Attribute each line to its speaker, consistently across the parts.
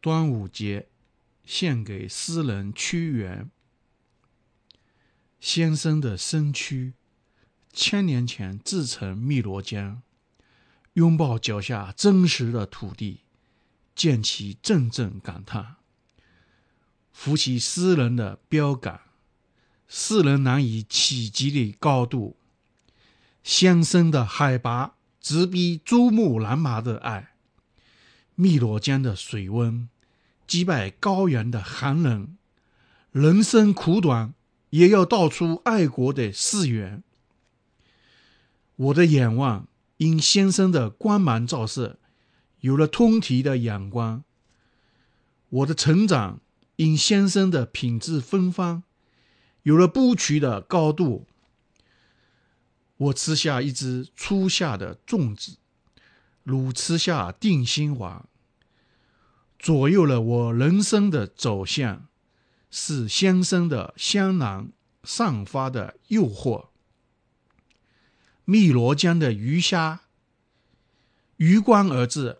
Speaker 1: 端午节献给诗人屈原。先生的身躯，千年前自成汨罗江，拥抱脚下真实的土地，溅起阵阵感叹，扶起诗人的标杆，世人难以企及的高度。先生的海拔直逼珠穆朗玛的爱。汨罗江的水温击败高原的寒冷，人生苦短，也要道出爱国的誓言。我的眼望因先生的光芒照射，有了通体的阳光；我的成长因先生的品质芬芳，有了不屈的高度。我吃下一只初夏的粽子，如吃下定心丸。左右了我人生的走向，是先生的香囊散发的诱惑。汨罗江的鱼虾，鱼光而至，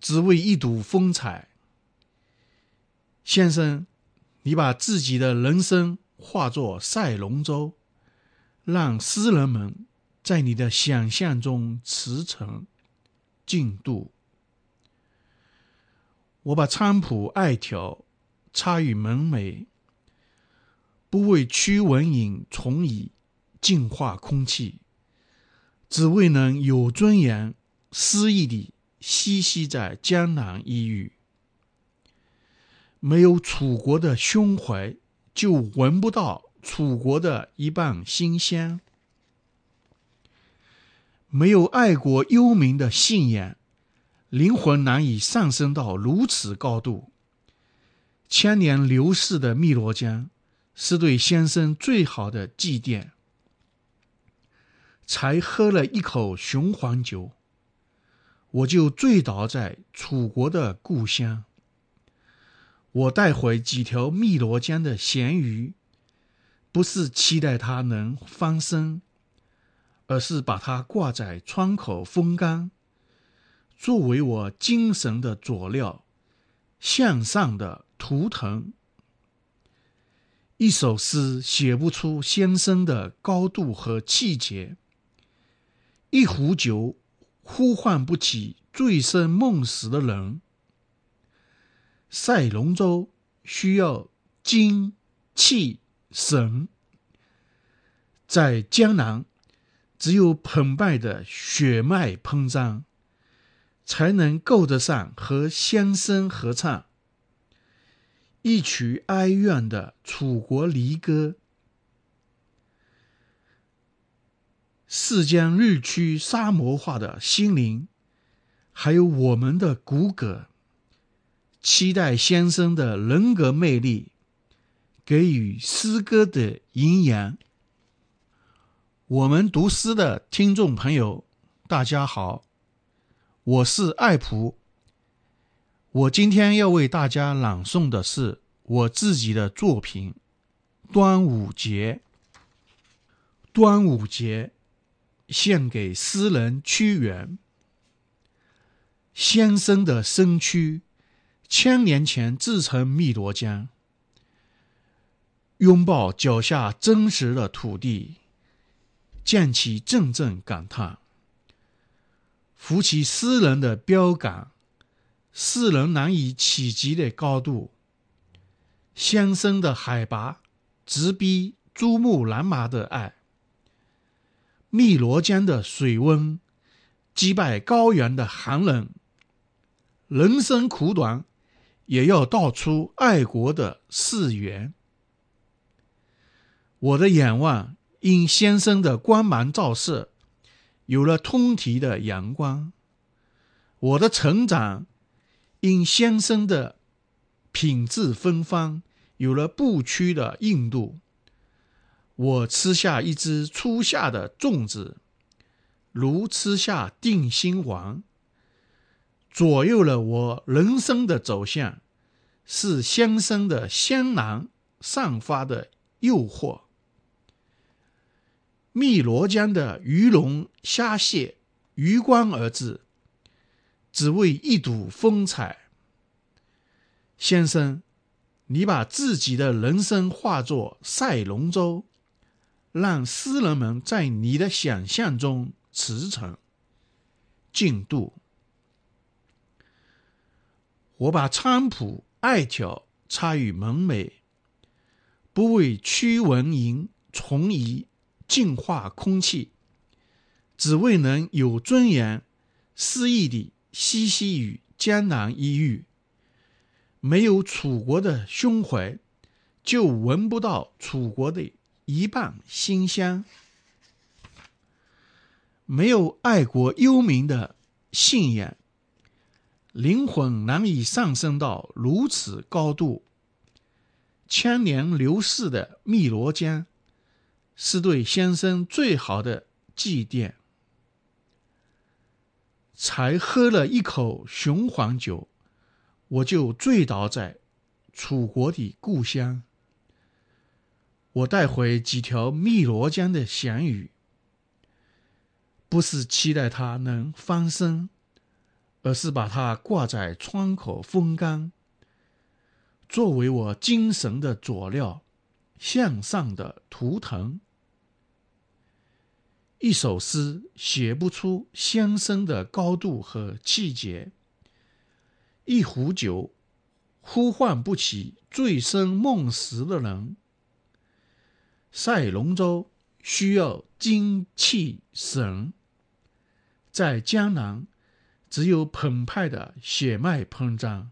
Speaker 1: 只为一睹风采。先生，你把自己的人生化作赛龙舟，让诗人们在你的想象中驰骋进度。我把菖蒲艾条插于门楣，不为驱蚊蝇虫蚁，净化空气，只为能有尊严、诗意地栖息在江南一隅。没有楚国的胸怀，就闻不到楚国的一半馨香；没有爱国忧民的信仰。灵魂难以上升到如此高度。千年流逝的汨罗江，是对先生最好的祭奠。才喝了一口雄黄酒，我就醉倒在楚国的故乡。我带回几条汨罗江的咸鱼，不是期待它能翻身，而是把它挂在窗口风干。作为我精神的佐料，向上的图腾。一首诗写不出先生的高度和气节，一壶酒呼唤不起醉生梦死的人。赛龙舟需要精气神，在江南，只有澎湃的血脉喷张。才能够得上和先生合唱一曲哀怨的楚国离歌。是将日趋沙漠化的心灵，还有我们的骨骼，期待先生的人格魅力，给予诗歌的营养。我们读诗的听众朋友，大家好。我是爱普，我今天要为大家朗诵的是我自己的作品《端午节》。端午节献给诗人屈原。先生的身躯，千年前自成汨罗江，拥抱脚下真实的土地，溅起阵阵感叹。扶起诗人的标杆，世人难以企及的高度。先生的海拔直逼珠穆朗玛的爱。汨罗江的水温击败高原的寒冷。人生苦短，也要道出爱国的誓言。我的眼望因先生的光芒照射。有了通体的阳光，我的成长因先生的品质芬芳，有了不屈的硬度。我吃下一只初夏的粽子，如吃下定心丸，左右了我人生的走向，是先生的香囊散发的诱惑。汨罗江的鱼龙虾蟹，鱼光而至，只为一睹风采。先生，你把自己的人生化作赛龙舟，让诗人们在你的想象中驰骋、进度。我把菖蒲、艾条插于门楣，不为驱蚊蝇、虫蚁净化空气，只为能有尊严、诗意地嬉戏于江南一隅。没有楚国的胸怀，就闻不到楚国的一半馨香；没有爱国忧民的信仰。灵魂难以上升到如此高度。千年流逝的汨罗江，是对先生最好的祭奠。才喝了一口雄黄酒，我就醉倒在楚国的故乡。我带回几条汨罗江的咸鱼，不是期待它能翻身。而是把它挂在窗口风干，作为我精神的佐料，向上的图腾。一首诗写不出先生的高度和气节，一壶酒呼唤不起醉生梦死的人。赛龙舟需要精气神，在江南。只有澎湃的血脉膨胀，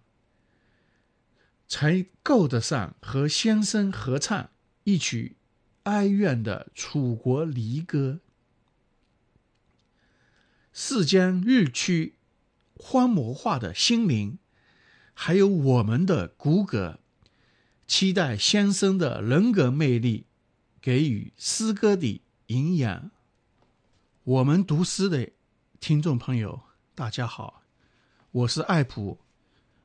Speaker 1: 才够得上和先生合唱一曲哀怨的楚国离歌。世间日趋荒漠化的心灵，还有我们的骨骼，期待先生的人格魅力给予诗歌的营养。我们读诗的听众朋友。大家好，我是艾普。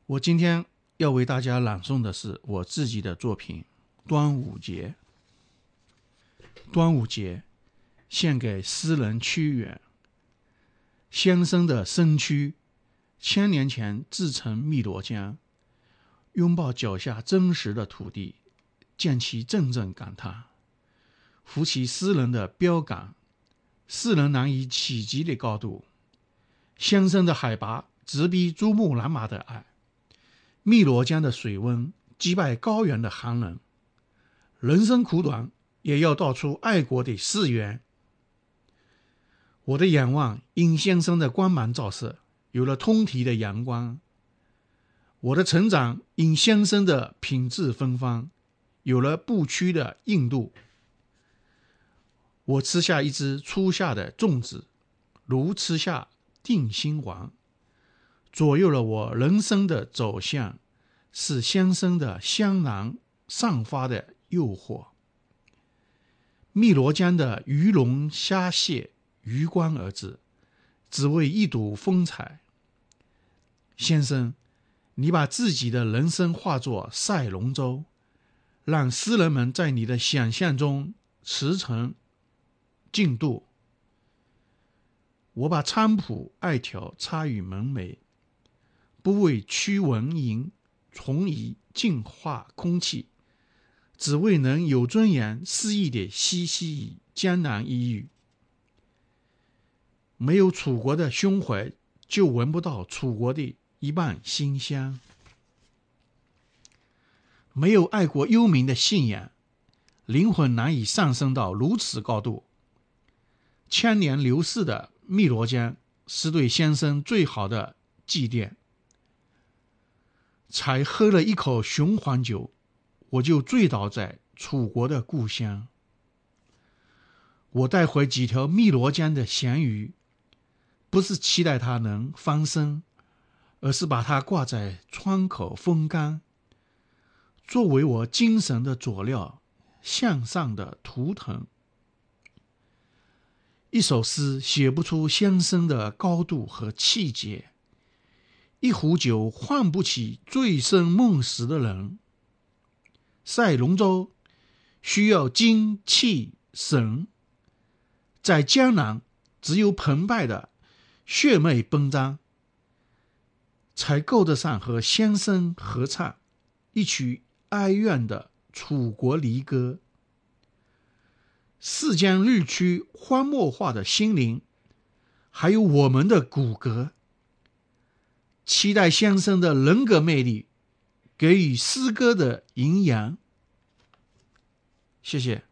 Speaker 1: 我今天要为大家朗诵的是我自己的作品《端午节》。端午节献给诗人屈原先生的身躯，千年前自成汨罗江，拥抱脚下真实的土地，见其阵阵感叹，扶起诗人的标杆，世人难以企及的高度。先生的海拔直逼珠穆朗玛的爱，汨罗江的水温击败高原的寒冷。人生苦短，也要道出爱国的誓言。我的仰望因先生的光芒照射，有了通体的阳光；我的成长因先生的品质芬芳，有了不屈的硬度。我吃下一只初夏的粽子，如吃下。定心丸左右了我人生的走向，是先生的香囊散发的诱惑。汨罗江的鱼龙虾蟹余光而至，只为一睹风采。先生，你把自己的人生化作赛龙舟，让诗人们在你的想象中驰骋进度。我把菖蒲、艾条插于门楣，不为驱蚊蝇、虫蚁净化空气，只为能有尊严、肆意地嬉戏于江南一隅。没有楚国的胸怀，就闻不到楚国的一半馨香；没有爱国忧民的信仰，灵魂难以上升到如此高度。千年流逝的。汨罗江是对先生最好的祭奠。才喝了一口雄黄酒，我就醉倒在楚国的故乡。我带回几条汨罗江的咸鱼，不是期待它能翻身，而是把它挂在窗口风干，作为我精神的佐料，向上的图腾。一首诗写不出先生的高度和气节，一壶酒唤不起醉生梦死的人。赛龙舟需要精气神，在江南只有澎湃的血脉奔张，才够得上和先生合唱一曲哀怨的楚国离歌。世间日趋荒漠化的心灵，还有我们的骨骼，期待先生的人格魅力，给予诗歌的营养。谢谢。